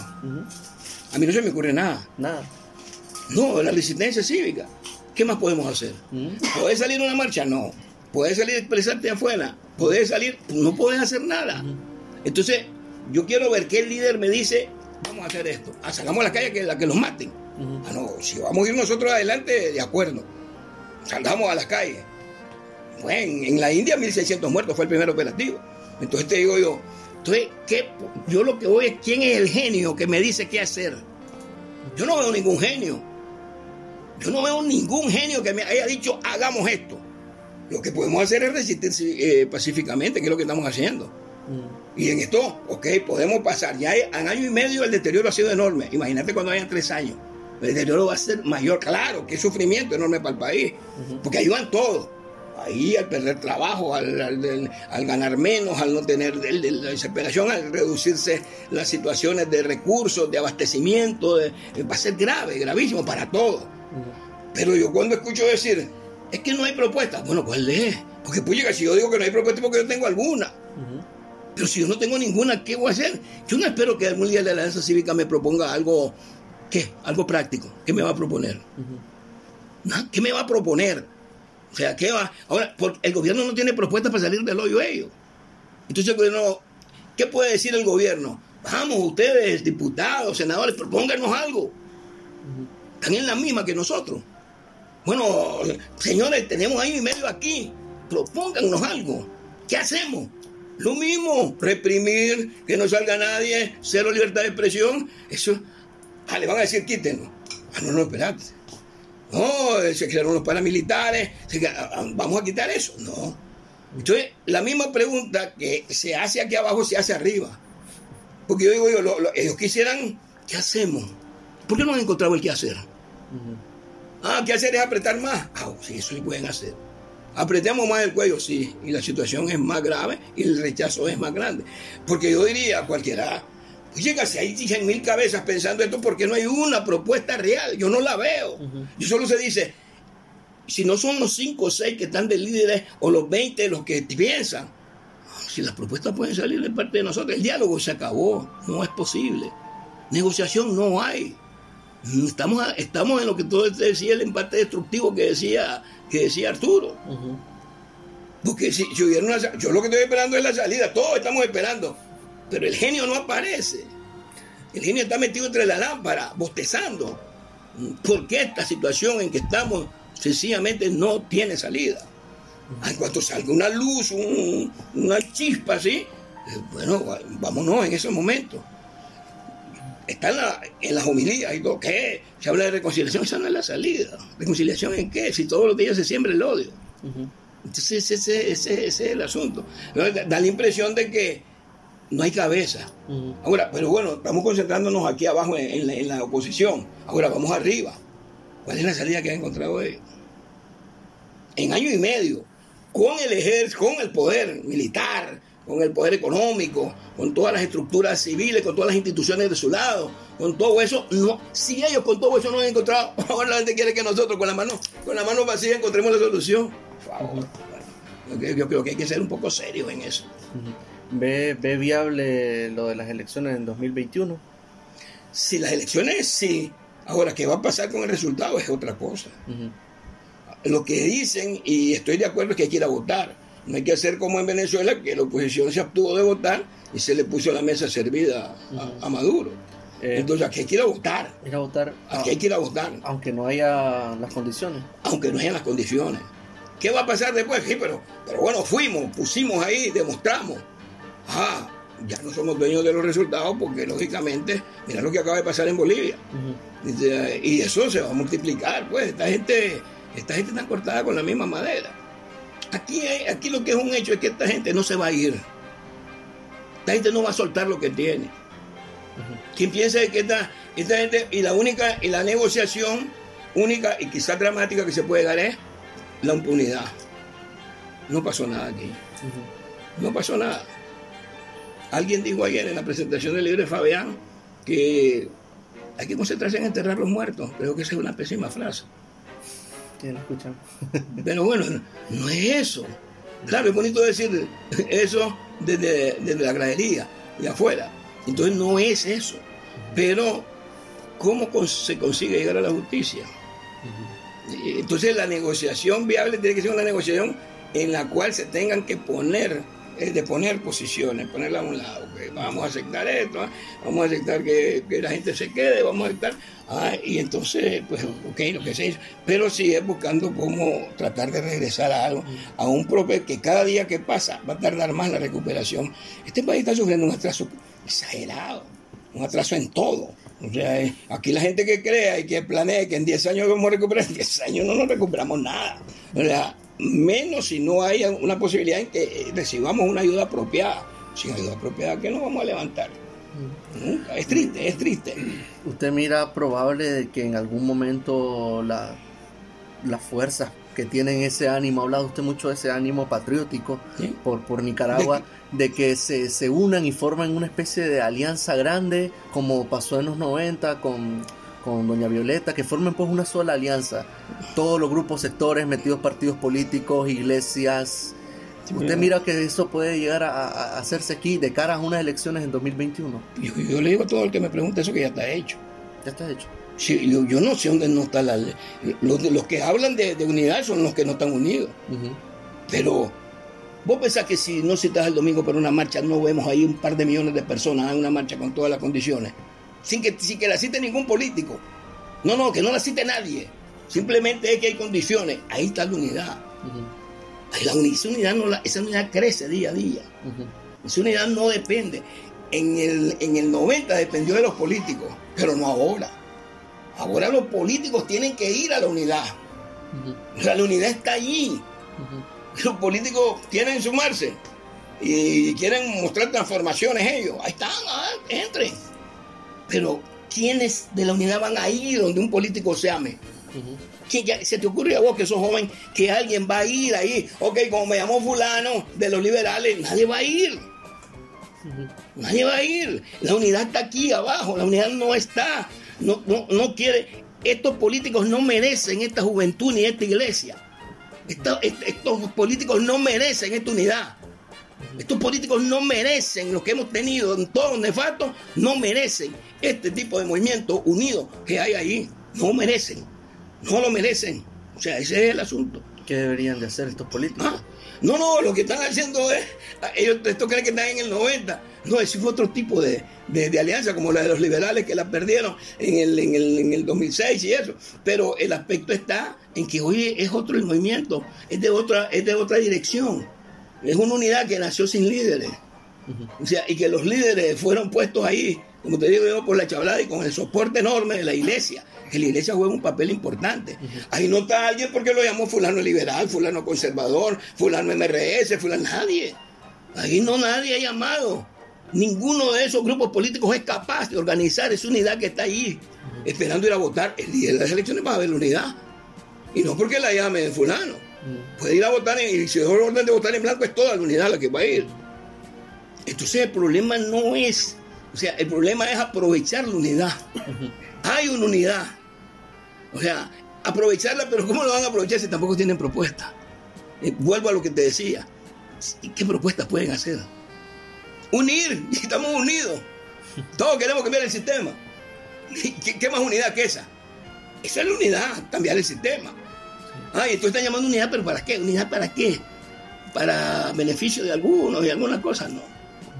A mí no se me ocurre nada. Nada. No, la resistencia cívica. ¿Qué más podemos hacer? ¿Puedes salir a una marcha? No. ¿Puedes salir a expresarte afuera? ¿Puedes salir? No puedes hacer nada. Entonces, yo quiero ver el líder me dice, vamos a hacer esto. Ah, salgamos a la calle que la que los maten. Ah, no, si vamos a ir nosotros adelante, de acuerdo. Salgamos a las calles. Bueno, en, la India 1600 muertos fue el primer operativo. Entonces te digo yo, entonces, ¿qué? yo lo que voy es quién es el genio que me dice qué hacer. Yo no veo ningún genio. Yo no veo ningún genio que me haya dicho hagamos esto. Lo que podemos hacer es resistir eh, pacíficamente, que es lo que estamos haciendo. Y en esto, ok, podemos pasar. Ya en año y medio el deterioro ha sido enorme. Imagínate cuando hayan tres años. El deterioro va a ser mayor. Claro, qué sufrimiento enorme para el país. Porque ahí van todos. Ahí al perder trabajo, al, ganar menos, al no tener la desesperación, al reducirse las situaciones de recursos, de abastecimiento, va a ser grave, gravísimo para todos. Pero yo cuando escucho decir, es que no hay propuesta, bueno, ¿cuál es? Porque pues si yo digo que no hay propuesta porque yo tengo alguna. Pero si yo no tengo ninguna, ¿qué voy a hacer? Yo no espero que algún día la Alianza Cívica me proponga algo, ¿qué? Algo práctico. ¿Qué me va a proponer? ¿Qué me va a proponer? O sea, ¿qué va? Ahora, el gobierno no tiene propuestas para salir del hoyo ellos. Entonces el gobierno, ¿qué puede decir el gobierno? Vamos, ustedes, diputados, senadores, propónganos algo. Están en la misma que nosotros. Bueno, señores, tenemos año y medio aquí. Propónganos algo. ¿Qué hacemos? Lo mismo, reprimir, que no salga nadie, cero libertad de expresión, eso, ah, le van a decir quítenlo. Ah, no, no, espérate. No, se crearon los paramilitares, ah, ah, vamos a quitar eso. No. Entonces, la misma pregunta que se hace aquí abajo se hace arriba. Porque yo digo, yo, ellos quisieran, ¿qué hacemos? ¿Por qué no han encontrado el qué hacer? Ah, ¿qué hacer es apretar más? Ah, sí, eso sí pueden hacer. Apretemos más el cuello, sí, y la situación es más grave y el rechazo es más grande. Porque yo diría a cualquiera, pues llega, si hay 100 mil cabezas pensando esto, porque no hay una propuesta real? Yo no la veo. Yo solo se dice, si no son los 5 o 6 que están de líderes o los 20 los que piensan, si las propuestas pueden salir de parte de nosotros, el diálogo se acabó, no es posible. Negociación no hay. Estamos, estamos en lo que todo decía el empate destructivo que decía que decía Arturo. Porque si, hubiera una yo lo que estoy esperando es la salida, todos estamos esperando, pero el genio no aparece. El genio está metido entre la lámpara, bostezando. Porque esta situación en que estamos sencillamente no tiene salida. En cuanto salga una luz, una chispa así, eh, bueno, vámonos en ese momento. Está en, la, en las homilías y todo, ¿qué? Se habla de reconciliación, esa no es la salida. ¿Reconciliación en qué? Si todos los días se siembra el odio. Entonces ese, ese, es el asunto. Da la impresión de que no hay cabeza. Ahora, pero bueno, estamos concentrándonos aquí abajo en, la, oposición. Ahora vamos arriba. ¿Cuál es la salida que ha encontrado ellos? En año y medio, con el ejército, con el poder militar, con el poder económico, con todas las estructuras civiles, con todas las instituciones de su lado, con todo eso, no, si ellos con todo eso no han encontrado, ahora la gente quiere que nosotros con la mano, con la mano vacía encontremos la solución. Por favor. Yo creo que hay que ser un poco serio en eso. ¿Ve, viable lo de las elecciones en 2021? Si las elecciones sí, ahora qué va a pasar con el resultado es otra cosa. Lo que dicen, y estoy de acuerdo, es que hay que ir a votar. No hay que hacer como en Venezuela, que la oposición se abstuvo de votar y se le puso la mesa servida a, Maduro. Eh, Entonces aquí hay que ir a votar. Ir a votar. Aquí hay que ir a votar. Aunque no haya las condiciones. Aunque no haya las condiciones. ¿Qué va a pasar después? Sí, pero, pero bueno, fuimos, pusimos ahí, demostramos. Ah, ya no somos dueños de los resultados porque lógicamente, mira lo que acaba de pasar en Bolivia. y, eso se va a multiplicar, pues esta gente, esta gente está cortada con la misma madera. Aquí, aquí lo que es un hecho es que esta gente no se va a ir. Esta gente no va a soltar lo que tiene. Quien piensa que esta, esta gente, y la única, y la negociación única y quizás dramática que se puede dar es la impunidad. No pasó nada aquí. No pasó nada. Alguien dijo ayer en la presentación del libro de Fabián que hay que concentrarse en enterrar los muertos. Creo que esa es una pésima frase. Pero bueno, no es eso. Claro, es bonito decir eso desde, la gradería, de afuera. Entonces no es eso. Pero, ¿cómo se consigue llegar a la justicia? Entonces la negociación viable tiene que ser una negociación en la cual se tengan que poner, eh, de poner posiciones, ponerla a un lado. vamos a aceptar esto, ¿ah? vamos a aceptar que, la gente se quede, vamos a aceptar. Ah, y entonces, pues, ok, lo que se hizo. Pero sigue buscando cómo tratar de regresar a algo, a un propio que cada día que pasa va a tardar más la recuperación. Este país está sufriendo un atraso exagerado, un atraso en todo. O sea, eh, aquí la gente que crea y que planea que en 10 años vamos a recuperar, en 10 años no nos recuperamos nada. O sea, menos si no hay una posibilidad en que recibamos una ayuda apropiada. Sin ayuda apropiada, que nos vamos a levantar? Es triste, es triste. ¿Usted mira probable que en algún momento la, las fuerzas que tienen ese ánimo, ha hablado usted mucho de ese ánimo patriótico por, por Nicaragua, de que se, se, unan y forman una especie de alianza grande, como pasó en los 90 con, con Doña Violeta, que formen pues una sola alianza, todos los grupos, sectores, metidos partidos políticos, iglesias. ¿Usted mira que eso puede llegar a, hacerse aquí de cara a unas elecciones en 2021? Yo, yo le digo a todo el que me pregunte eso que ya está hecho. Ya está hecho yo, no sé dónde no está la ley. Los, los que hablan de, unidad son los que no están unidos. Pero vos pensás que si no citas el domingo por una marcha, no vemos ahí un par de millones de personas en una marcha con todas las condiciones. Sin que, sin que la cite ningún político. No, no, que no la cite nadie. Simplemente es que hay condiciones. Ahí está la unidad. La esa, unidad no esa unidad crece día a día. Esa unidad no depende. En el, en el 90 dependió de los políticos, pero no ahora. Ahora los políticos tienen que ir a la unidad. la unidad está allí. Los políticos quieren sumarse y quieren mostrar transformaciones ellos. Ahí están, ah, entren. Pero ¿quiénes de la unidad van a ir donde un político se ame? ¿Se te ocurre a vos que sos joven que alguien va a ir ahí? Ok, como me llamó fulano de los liberales, nadie va a ir. Nadie va a ir. La unidad está aquí abajo, la unidad no está no, no, no quiere. Estos políticos no merecen esta juventud ni esta iglesia. Estos, estos políticos no merecen esta unidad. Estos políticos no merecen lo que hemos tenido en todos los nefastos, no merecen este tipo de movimiento unido que hay ahí. No merecen, no lo merecen. O sea, ese es el asunto. ¿Qué deberían de hacer estos políticos? Ah, No, no, lo que están haciendo es, ellos esto creen que están en el 90. No, ese fue otro tipo de, alianza, como la de los liberales que la perdieron en el, en, el, en el 2006 y eso. Pero el aspecto está en que hoy es otro el movimiento, es de otra, es de otra dirección. Es una unidad que nació sin líderes. O sea, y que los líderes fueron puestos ahí, como te digo yo, por la chavalada y con el soporte enorme de la iglesia. Que la iglesia juega un papel importante. Ahí no está alguien porque lo llamó fulano liberal, fulano conservador, fulano MRS, fulano nadie. Ahí no nadie ha llamado. Ninguno de esos grupos políticos es capaz de organizar esa unidad que está ahí, esperando ir a votar. El día de las elecciones va a haber la unidad. Y no porque la llame fulano. Puede ir a votar y si es orden de votar en blanco es toda la unidad la que va a ir. Entonces el problema no es, o sea, el problema es aprovechar la unidad. Hay una unidad. O sea, aprovecharla, pero ¿cómo lo van a aprovechar si tampoco tienen propuesta? Eh, vuelvo a lo que te decía. ¿Qué propuestas pueden hacer? Unir, estamos unidos. Todos queremos cambiar el sistema. ¿Qué, ¿Qué, más unidad que esa? Esa es la unidad, cambiar el sistema. Ay, entonces están llamando unidad, pero ¿para qué? ¿Unidad para qué? ¿Para beneficio de algunos y alguna cosa? No.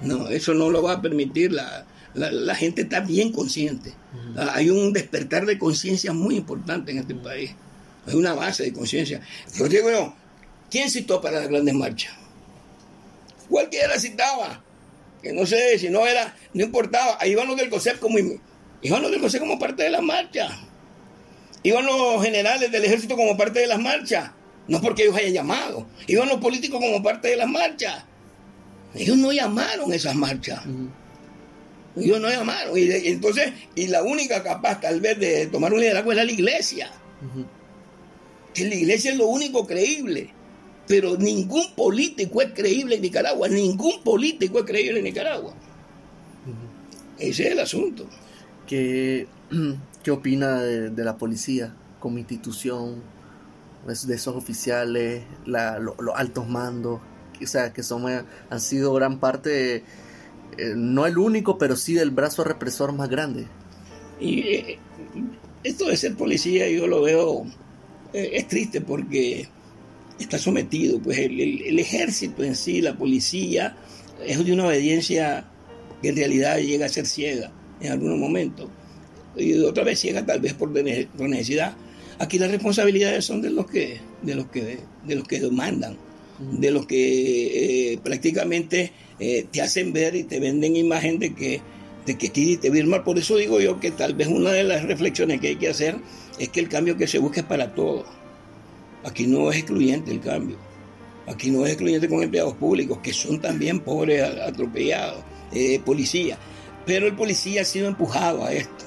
No, eso no lo va a permitir. La, la, gente está bien consciente. Ah, hay un despertar de conciencia muy importante en este país. Hay una base de conciencia. Yo digo yo, ¿quién citó para las grandes marchas? Cualquiera citaba. Que no sé, si no era, no importaba. Ahí iban los del COSEP como, iban los del COSEP como parte de la marcha. Iban los generales del ejército como parte de las marchas. No porque ellos hayan llamado. Iban los políticos como parte de las marchas. Ellos no llamaron esas marchas. Ellos no llamaron. Y, entonces, y la única capaz tal vez de tomar un liderazgo era la iglesia. Que la iglesia es lo único creíble. Pero ningún político es creíble en Nicaragua. Ningún político es creíble en Nicaragua. Ese es el asunto. ¿Qué, qué opina de, la policía como institución? Pues, de esos oficiales, los altos mandos o sea, que son, eh, han sido gran parte, eh, no el único, pero sí del brazo represor más grande. Y eh, esto de ser policía yo lo veo, es triste porque está sometido, pues el, ejército en sí, la policía, es de una obediencia que en realidad llega a ser ciega en algunos momentos. Y otra vez ciega tal vez por, necesidad. Aquí las responsabilidades son de los que, de los que, de los que demandan de los que eh, prácticamente eh, te hacen ver y te venden imagen de que, de que aquí te mal. Por eso digo yo que tal vez una de las reflexiones que hay que hacer es que el cambio que se busca es para todos. Aquí no es excluyente el cambio. Aquí no es excluyente con empleados públicos, que son también pobres, atropellados, eh, policías. Pero el policía ha sido empujado a esto.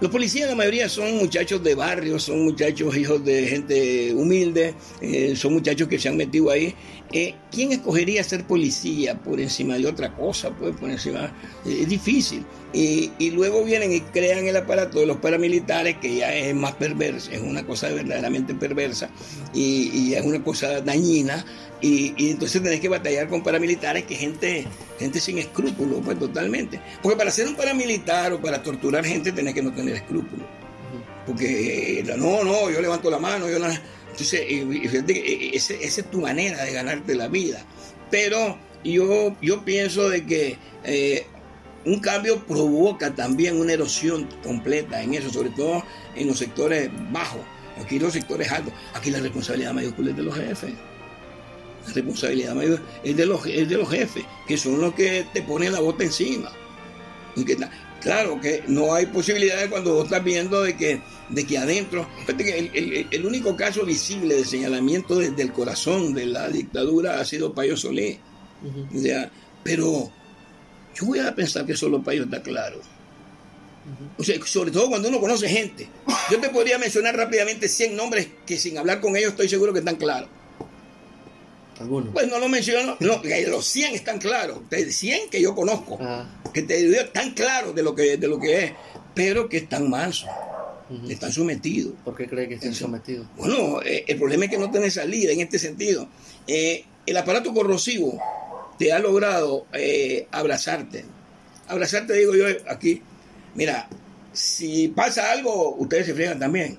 Los policías, la mayoría son muchachos de barrio, son muchachos hijos de gente humilde, eh, son muchachos que se han metido ahí. Eh, ¿Quién escogería ser policía por encima de otra cosa? Pues por encima. Eh, es difícil. Y, y, luego vienen y crean el aparato de los paramilitares, que ya es más perverso, es una cosa verdaderamente perversa y, y es una cosa dañina y, entonces tenés que batallar con paramilitares que gente, gente sin escrúpulos, pues totalmente. Porque para ser un paramilitar o para torturar gente tenés que no tener escrúpulos. Porque eh, no, no, yo levanto la mano, yo no. Entonces, fíjate que eh, esa es tu manera de ganarte la vida. Pero yo, yo pienso de que eh, un cambio provoca también una erosión completa en eso, sobre todo en los sectores bajos. Aquí los sectores altos, aquí la responsabilidad mayúscula es de los jefes. Responsabilidad mayor es de, los, de los jefes, que son los que te ponen la bota encima. claro que no hay posibilidades cuando vos estás viendo de que, de que adentro, el, único caso visible de señalamiento desde el corazón de la dictadura ha sido Payo Solé. pero yo voy a pensar que solo Payo está claro. O sea, sobre todo cuando uno conoce gente. Yo te podría mencionar rápidamente 100 nombres que sin hablar con ellos estoy seguro que están claros. Pues no lo menciono, no, los 100 están claros, 100 que yo conozco, ah. que te digo tan claros de lo que, de lo que es, pero que están mansos, están sometidos. ¿Por qué cree que están sometidos? Bueno, eh, el problema es que no tiene salida en este sentido. Eh, el aparato corrosivo te ha logrado eh, abrazarte. Abrazarte, digo yo aquí, mira, si pasa algo, ustedes se friegan también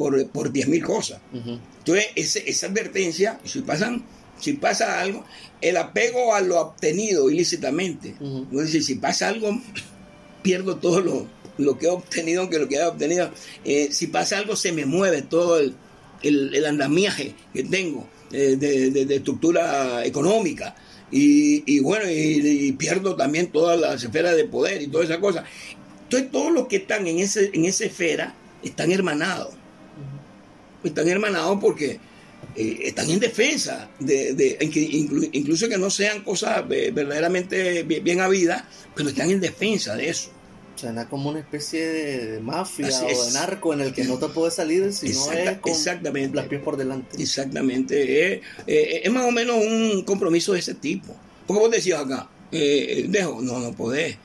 por, por 10.000 cosas. Entonces, esa advertencia, si pasan si pasa algo, el apego a lo obtenido ilícitamente. Uh si pasa algo, pierdo todo lo, lo que he obtenido, aunque lo que he obtenido, eh, si pasa algo, se me mueve todo el, el, andamiaje que tengo eh, de, estructura económica. Y, bueno, y, pierdo también todas las esferas de poder y toda esa cosa. Entonces, todos los que están en, ese, en esa esfera están hermanados. Están hermanados porque eh, están en defensa, de, incluso que no sean cosas verdaderamente bien, bien habidas, pero están en defensa de eso. Suena como una especie de, mafia o de narco en el que no te puedes salir si no es con exactamente, las pies por delante. Exactamente. Eh, eh, es más o menos un compromiso de ese tipo. Porque vos decías acá, eh, dejo, no, no podés.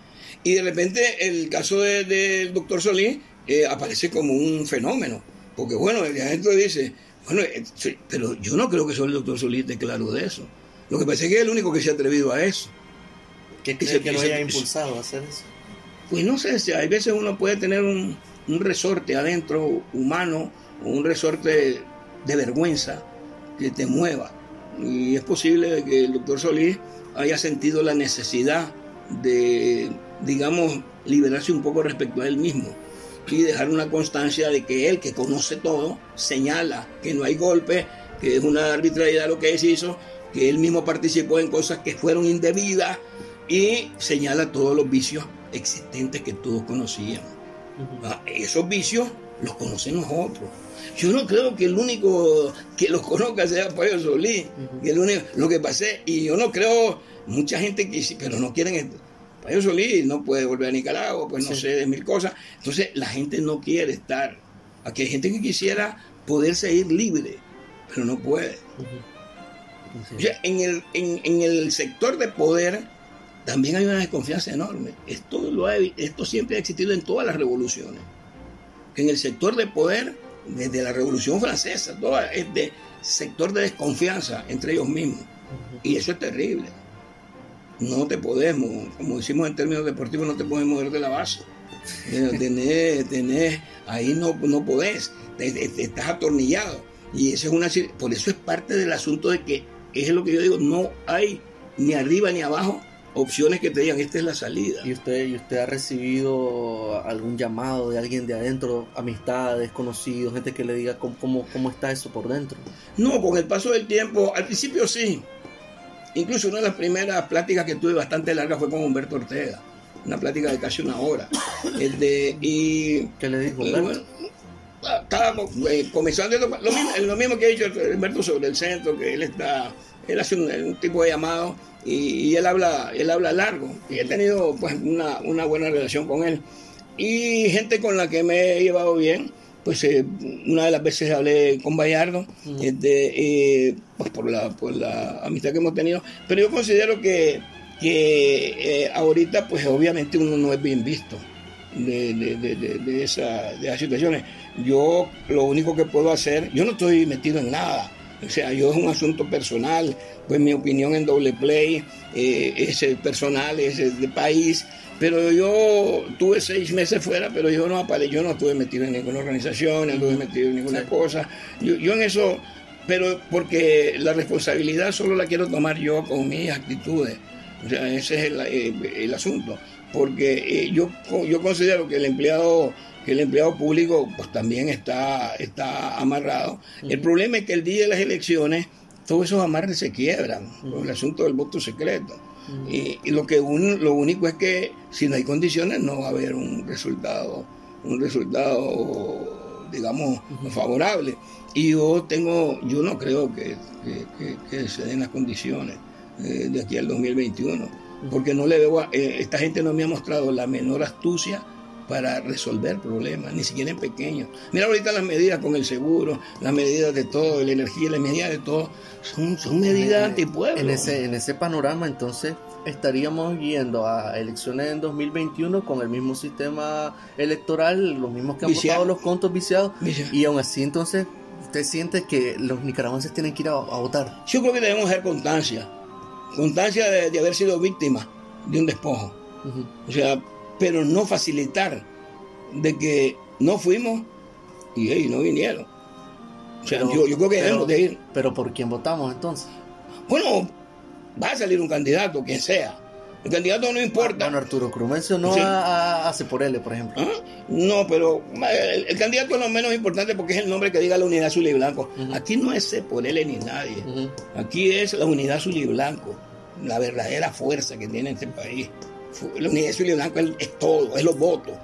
Y de repente el caso del doctor Solís aparece como un fenómeno. Porque bueno, el gente dice, bueno, pero yo no creo que solo el doctor Solís esté claro de eso. Lo que pasa es que es el único que se ha atrevido a eso. ¿Qué cree que, lo haya impulsado a hacer eso? pues no sé, si hay veces uno puede tener un, resorte adentro humano o un resorte de vergüenza que te mueva. Y es posible que el doctor Solís haya sentido la necesidad de, digamos, liberarse un poco respecto a él mismo y dejar una constancia de que él, que conoce todo, señala que no hay golpe, que es una arbitrariedad lo que él hizo, que él mismo participó en cosas que fueron indebidas y señala todos los vicios existentes que todos conocíamos. Ah, esos vicios los conocen nosotros. Yo no creo que el único que los conozca sea Payo Solís, el único, lo que pasé, y yo no creo, mucha gente que pero no quieren. Payo Solís no puede volver a Nicaragua, pues no sé de mil cosas. Entonces la gente no quiere estar. Aquí hay gente que quisiera poder seguir libre, pero no puede. en, el, en, en el sector de poder, también hay una desconfianza enorme. Esto, lo esto siempre ha existido en todas las revoluciones. En el sector de poder, desde la Revolución Francesa, todo es de sector de desconfianza entre ellos mismos. Y eso es terrible. No te podemos, como decimos en términos deportivos, no te puedes mover de la base. Tener, tener, ahí no, no podés, estás atornillado. Y eso es una, por eso es parte del asunto de que, es lo que yo digo, no hay ni arriba ni abajo opciones que te digan, esta es la salida. ¿Y usted, y usted ha recibido algún llamado de alguien de adentro, amistades, conocidos, gente que le diga cómo, cómo, está eso por dentro? No, con el paso del tiempo, al principio sí. Incluso una de las primeras pláticas que tuve bastante larga fue con Humberto Ortega. Una plática de casi una hora. El de, y, ¿Qué le dijo Humberto? Bueno, estábamos eh, comenzando lo mismo, lo mismo que ha dicho Humberto sobre el centro, que él está, él hace un tipo de llamado y, él habla él habla largo y he tenido pues una, buena relación con él y gente con la que me he llevado bien pues eh, una de las veces hablé con Bayardo este, eh, pues por la, por la amistad que hemos tenido pero yo considero que, que eh, ahorita pues obviamente uno no es bien visto de, de, de, esa, de esas situaciones. Yo lo único que puedo hacer yo no estoy metido en nada o sea, yo es un asunto personal, pues mi opinión en doble play eh, es personal, es de país, pero yo tuve seis meses fuera, pero yo no aparé, yo no estuve metido en ninguna organización, no estuve metido en ninguna cosa. Yo, yo, en eso, pero porque la responsabilidad solo la quiero tomar yo con mis actitudes. O sea, ese es el, eh, asunto. Porque eh, yo, yo considero que el empleado que el empleado público pues también está, está amarrado. El problema es que el día de las elecciones todos esos amarres se quiebran con el asunto del voto secreto. y, lo que lo único es que si no hay condiciones no va a haber un resultado, un resultado digamos favorable. Y yo tengo, yo no creo que, se den las condiciones eh, de aquí al 2021, porque no le veo eh, esta gente no me ha mostrado la menor astucia para resolver problemas, ni siquiera en pequeños. Mira ahorita las medidas con el seguro, las medidas de todo, la energía, las medidas de todo, son, son medidas antipueblo. En ese, en ese panorama entonces estaríamos yendo a elecciones en 2021 con el mismo sistema electoral, los mismos que han votado los contos viciados, y aún así entonces usted siente que los nicaragüenses tienen que ir a, votar. Yo creo que debemos hacer constancia, constancia de, haber sido víctima de un despojo. O sea, pero no facilitar de que no fuimos y no vinieron. O sea, yo, creo que debemos de ir. Pero ¿por quién votamos entonces? Bueno, va a salir un candidato, quien sea. El candidato no importa. Bueno, Arturo Cruz mencionó a, a Ceporele, por ejemplo. ¿Ah? No, pero el, candidato es lo menos importante porque es el nombre que diga la unidad azul y blanco. Aquí no es Ceporele ni nadie. Aquí es la unidad azul y blanco. La verdadera fuerza que tiene este país. La unidad azul y blanco es, todo, es los votos.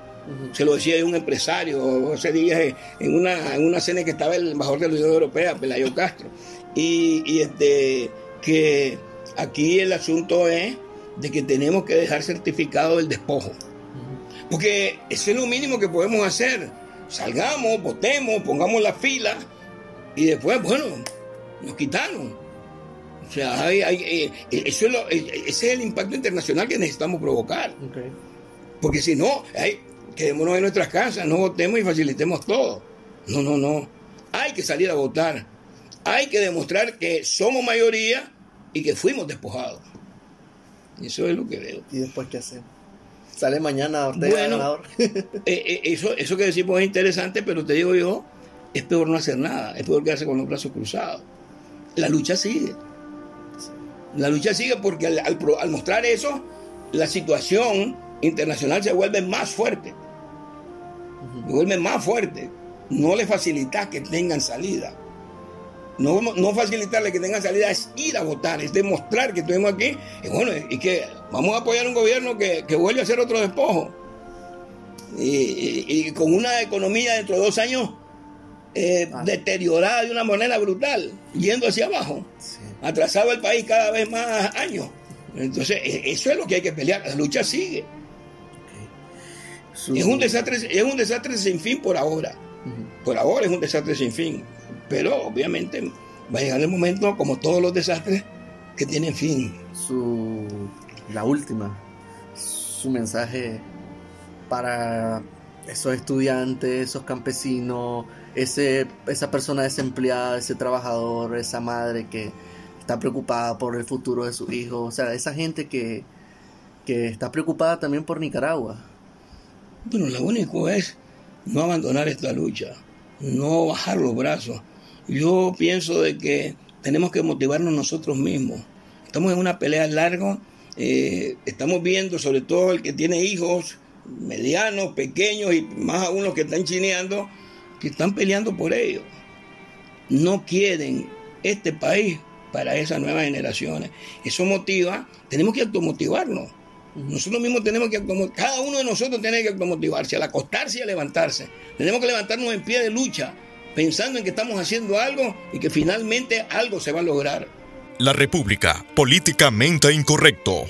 Se lo decía un empresario ese día en una, en una cena que estaba el embajador de la Unión Europea, Pelayo Castro. Y, y este, que aquí el asunto es de que tenemos que dejar certificado el despojo. Porque eso es lo mínimo que podemos hacer. Salgamos, votemos, pongamos la fila y después, bueno, nos quitaron. O sea, hay, eh, eso es eh, ese es el impacto internacional que necesitamos provocar. Porque si no, hay, quedémonos en nuestras casas, no votemos y facilitemos todo. No, no, no. Hay que salir a votar. Hay que demostrar que somos mayoría y que fuimos despojados. Eso es lo que veo. ¿Y después qué hacemos? Sale mañana Ortega bueno, eh, eh, eso, eso que decimos es interesante, pero te digo yo, es peor no hacer nada, es peor quedarse con los brazos cruzados. La lucha sigue. La lucha sigue porque al, mostrar eso, la situación internacional se vuelve más fuerte. Se vuelve más fuerte. No le facilita que tengan salida. No, no facilitarle que tengan salida es ir a votar, es demostrar que estuvimos aquí y bueno, y que vamos a apoyar un gobierno que, vuelve a hacer otro despojo. Y, con una economía dentro de dos años eh, ah. deteriorada de una manera brutal, yendo hacia abajo, atrasado el país cada vez más años. Entonces, e, eso es lo que hay que pelear, la lucha sigue. Es, un desastre, es un desastre sin fin por ahora. Por ahora es un desastre sin fin. Pero obviamente va a llegar el momento, como todos los desastres, que tienen fin. Su, la última, su mensaje para esos estudiantes, esos campesinos, ese, esa persona desempleada, ese trabajador, esa madre que está preocupada por el futuro de sus hijos, o sea, esa gente que, que está preocupada también por Nicaragua. Bueno, lo único es no abandonar esta lucha, no bajar los brazos, yo pienso de que tenemos que motivarnos nosotros mismos. Estamos en una pelea larga, eh, estamos viendo sobre todo el que tiene hijos medianos, pequeños y más aún los que están chineando, que están peleando por ellos. No quieren este país para esas nuevas generaciones. Eso motiva, tenemos que automotivarnos. Nosotros mismos tenemos que cada uno de nosotros tiene que automotivarse, al acostarse y a levantarse. Tenemos que levantarnos en pie de lucha pensando en que estamos haciendo algo y que finalmente algo se va a lograr. La República, políticamente incorrecto.